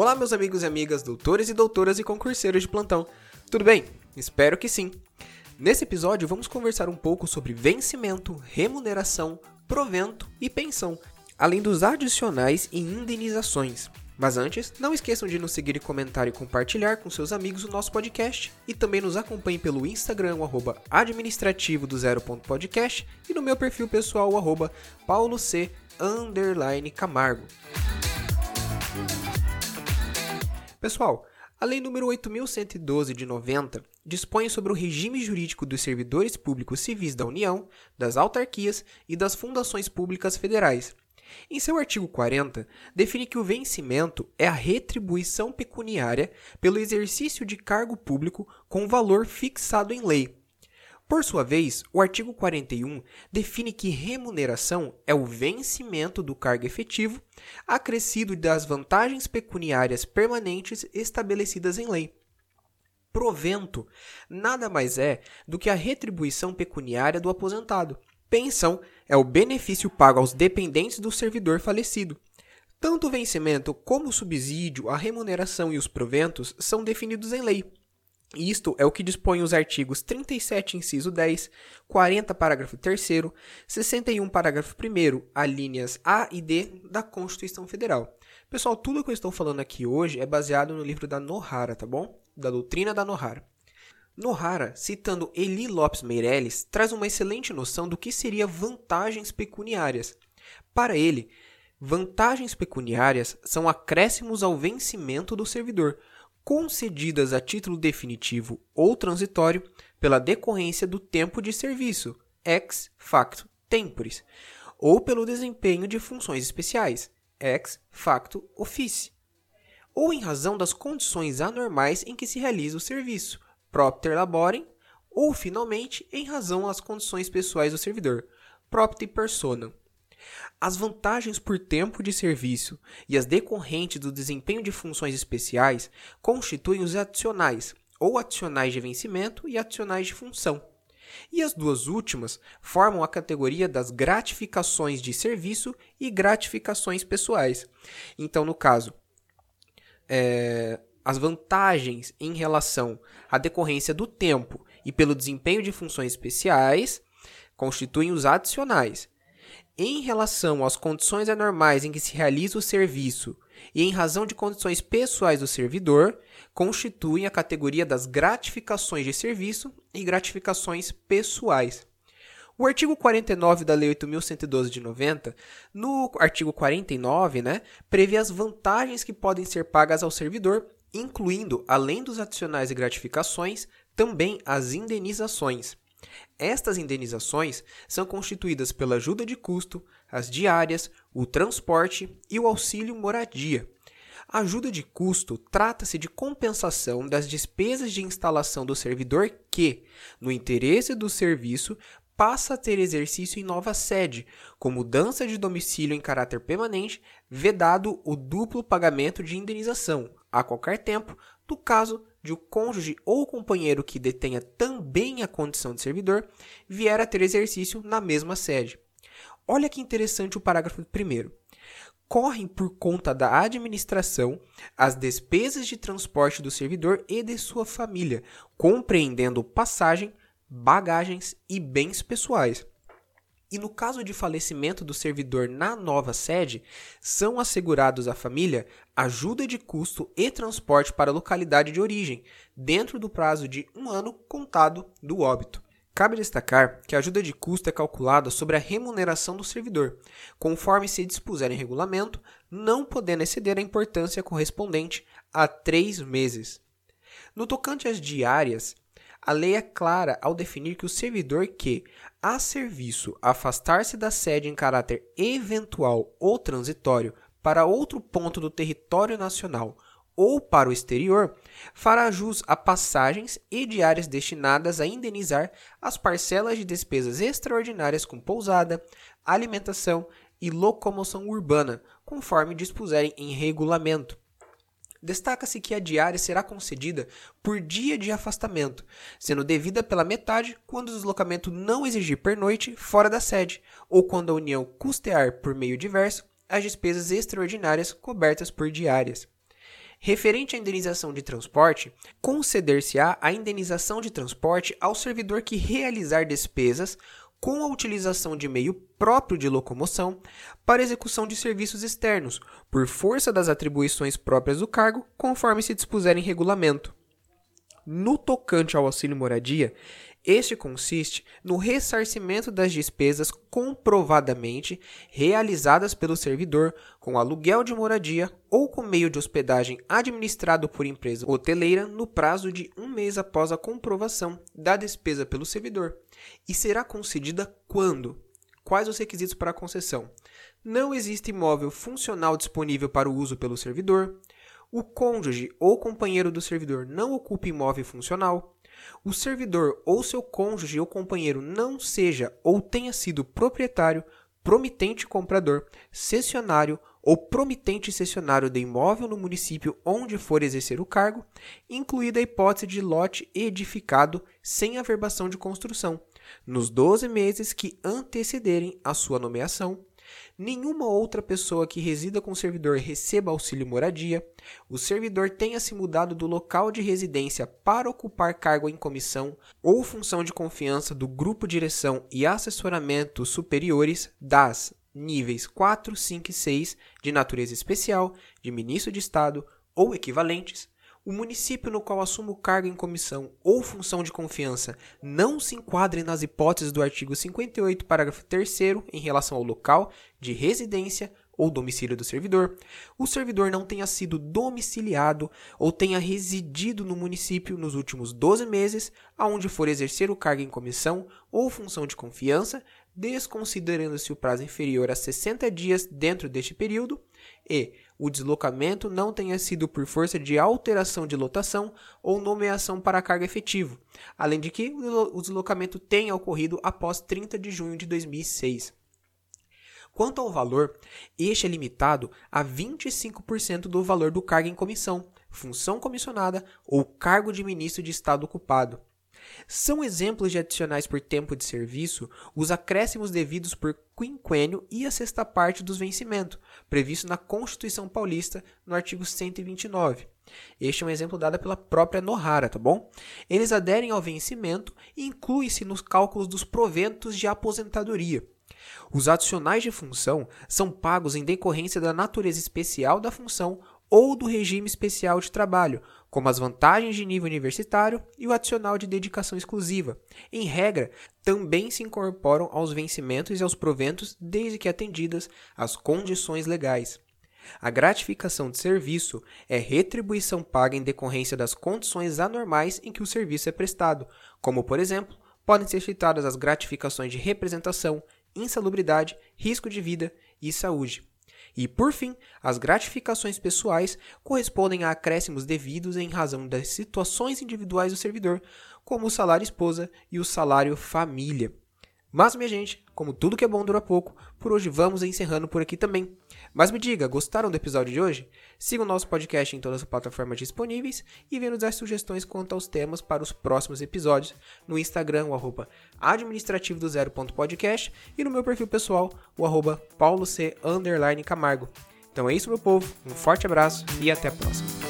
Olá, meus amigos e amigas, doutores e doutoras e concurseiros de plantão. Tudo bem? Espero que sim. Nesse episódio, vamos conversar um pouco sobre vencimento, remuneração, provento e pensão, além dos adicionais e indenizações. Mas antes, não esqueçam de nos seguir comentar e compartilhar com seus amigos o nosso podcast e também nos acompanhem pelo Instagram, o administrativo do zero ponto podcast e no meu perfil pessoal, o camargo. Pessoal, a Lei nº 8.112 de 90 dispõe sobre o regime jurídico dos servidores públicos civis da União, das autarquias e das fundações públicas federais. Em seu artigo 40, define que o vencimento é a retribuição pecuniária pelo exercício de cargo público com valor fixado em lei, por sua vez, o artigo 41 define que remuneração é o vencimento do cargo efetivo acrescido das vantagens pecuniárias permanentes estabelecidas em lei. Provento nada mais é do que a retribuição pecuniária do aposentado. Pensão é o benefício pago aos dependentes do servidor falecido. Tanto o vencimento como o subsídio, a remuneração e os proventos são definidos em lei. Isto é o que dispõe os artigos 37, inciso 10, 40, parágrafo 3, 61, parágrafo 1, alíneas A e D da Constituição Federal. Pessoal, tudo que eu estou falando aqui hoje é baseado no livro da Nohara, tá bom? Da doutrina da Nohara. Nohara, citando Eli Lopes Meirelles, traz uma excelente noção do que seria vantagens pecuniárias. Para ele, vantagens pecuniárias são acréscimos ao vencimento do servidor, concedidas a título definitivo ou transitório pela decorrência do tempo de serviço, ex facto temporis, ou pelo desempenho de funções especiais, ex facto office, ou em razão das condições anormais em que se realiza o serviço, propter laborem, ou finalmente em razão das condições pessoais do servidor, propter personam. As vantagens por tempo de serviço e as decorrentes do desempenho de funções especiais constituem os adicionais, ou adicionais de vencimento e adicionais de função. E as duas últimas formam a categoria das gratificações de serviço e gratificações pessoais. Então, no caso, é, as vantagens em relação à decorrência do tempo e pelo desempenho de funções especiais constituem os adicionais, em relação às condições anormais em que se realiza o serviço e em razão de condições pessoais do servidor, constituem a categoria das gratificações de serviço e gratificações pessoais. O artigo 49 da Lei 8.112 de 90, no artigo 49, né, prevê as vantagens que podem ser pagas ao servidor, incluindo, além dos adicionais e gratificações, também as indenizações. Estas indenizações são constituídas pela ajuda de custo, as diárias, o transporte e o auxílio moradia. A ajuda de custo trata-se de compensação das despesas de instalação do servidor que, no interesse do serviço, passa a ter exercício em nova sede, com mudança de domicílio em caráter permanente, vedado o duplo pagamento de indenização, a qualquer tempo, no caso de o cônjuge ou companheiro que detenha também a condição de servidor vier a ter exercício na mesma sede. Olha que interessante o parágrafo 1. Correm por conta da administração as despesas de transporte do servidor e de sua família, compreendendo passagem, bagagens e bens pessoais. E no caso de falecimento do servidor na nova sede, são assegurados à família ajuda de custo e transporte para a localidade de origem, dentro do prazo de um ano contado do óbito. Cabe destacar que a ajuda de custo é calculada sobre a remuneração do servidor, conforme se dispuser em regulamento, não podendo exceder a importância correspondente a três meses. No tocante às diárias, a lei é clara ao definir que o servidor que, a serviço, afastar-se da sede em caráter eventual ou transitório para outro ponto do território nacional ou para o exterior, fará jus a passagens e diárias destinadas a indenizar as parcelas de despesas extraordinárias com pousada, alimentação e locomoção urbana, conforme dispuserem em regulamento Destaca-se que a diária será concedida por dia de afastamento, sendo devida pela metade quando o deslocamento não exigir pernoite fora da sede, ou quando a União custear por meio diverso as despesas extraordinárias cobertas por diárias. Referente à indenização de transporte, conceder-se-á a indenização de transporte ao servidor que realizar despesas com a utilização de meio próprio de locomoção para execução de serviços externos, por força das atribuições próprias do cargo, conforme se dispuser em regulamento. No tocante ao auxílio moradia, este consiste no ressarcimento das despesas comprovadamente realizadas pelo servidor com aluguel de moradia ou com meio de hospedagem administrado por empresa hoteleira no prazo de um mês após a comprovação da despesa pelo servidor, e será concedida quando? Quais os requisitos para a concessão? Não existe imóvel funcional disponível para o uso pelo servidor. O cônjuge ou companheiro do servidor não ocupa imóvel funcional o servidor ou seu cônjuge ou companheiro não seja ou tenha sido proprietário, promitente comprador, cessionário ou promitente cessionário de imóvel no município onde for exercer o cargo, incluída a hipótese de lote edificado sem averbação de construção, nos 12 meses que antecederem a sua nomeação, nenhuma outra pessoa que resida com o servidor receba auxílio moradia, o servidor tenha se mudado do local de residência para ocupar cargo em comissão ou função de confiança do grupo direção e assessoramento superiores das níveis 4, 5 e 6 de natureza especial, de ministro de Estado ou equivalentes, o município no qual assuma o cargo em comissão ou função de confiança não se enquadre nas hipóteses do artigo 58, parágrafo 3 em relação ao local de residência ou domicílio do servidor, o servidor não tenha sido domiciliado ou tenha residido no município nos últimos 12 meses, aonde for exercer o cargo em comissão ou função de confiança, desconsiderando-se o prazo inferior a 60 dias dentro deste período, e o deslocamento não tenha sido por força de alteração de lotação ou nomeação para cargo efetivo, além de que o deslocamento tenha ocorrido após 30 de junho de 2006. Quanto ao valor, este é limitado a 25% do valor do cargo em comissão, função comissionada ou cargo de ministro de Estado ocupado. São exemplos de adicionais por tempo de serviço os acréscimos devidos por quinquênio e a sexta parte dos vencimentos, previsto na Constituição Paulista, no artigo 129. Este é um exemplo dado pela própria Nohara, tá bom? Eles aderem ao vencimento e incluem-se nos cálculos dos proventos de aposentadoria. Os adicionais de função são pagos em decorrência da natureza especial da função ou do regime especial de trabalho, como as vantagens de nível universitário e o adicional de dedicação exclusiva. Em regra, também se incorporam aos vencimentos e aos proventos desde que atendidas as condições legais. A gratificação de serviço é retribuição paga em decorrência das condições anormais em que o serviço é prestado, como, por exemplo, podem ser citadas as gratificações de representação, insalubridade, risco de vida e saúde. E, por fim, as gratificações pessoais correspondem a acréscimos devidos em razão das situações individuais do servidor, como o salário esposa e o salário família. Mas, minha gente, como tudo que é bom dura pouco, por hoje vamos encerrando por aqui também. Mas me diga, gostaram do episódio de hoje? Siga o nosso podcast em todas as plataformas disponíveis e venha nos dar sugestões quanto aos temas para os próximos episódios no Instagram, o arroba administrativo do zero.podcast e no meu perfil pessoal, o arroba pauloc Camargo. Então é isso, meu povo, um forte abraço e até a próxima.